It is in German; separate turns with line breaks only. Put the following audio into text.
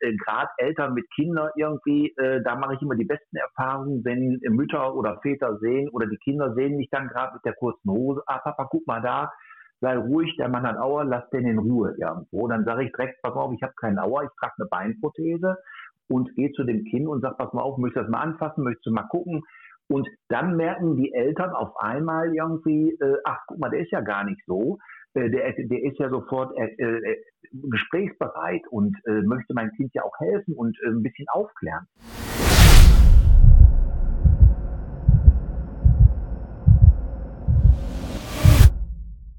äh, gerade Eltern mit Kindern irgendwie, äh, da mache ich immer die besten Erfahrungen, wenn Mütter oder Väter sehen oder die Kinder sehen mich dann gerade mit der kurzen Hose, ah Papa, guck mal da, sei ruhig, der Mann hat Auer, lass den in Ruhe irgendwo. Dann sage ich direkt, pass auf, ich habe keinen Auer, ich trage eine Beinprothese und gehe zu dem Kind und sage, pass mal auf, möchtest du das mal anfassen, möchtest du mal gucken? Und dann merken die Eltern auf einmal irgendwie, äh, ach guck mal, der ist ja gar nicht so. Äh, der, der ist ja sofort äh, äh, gesprächsbereit und äh, möchte meinem Kind ja auch helfen und äh, ein bisschen aufklären.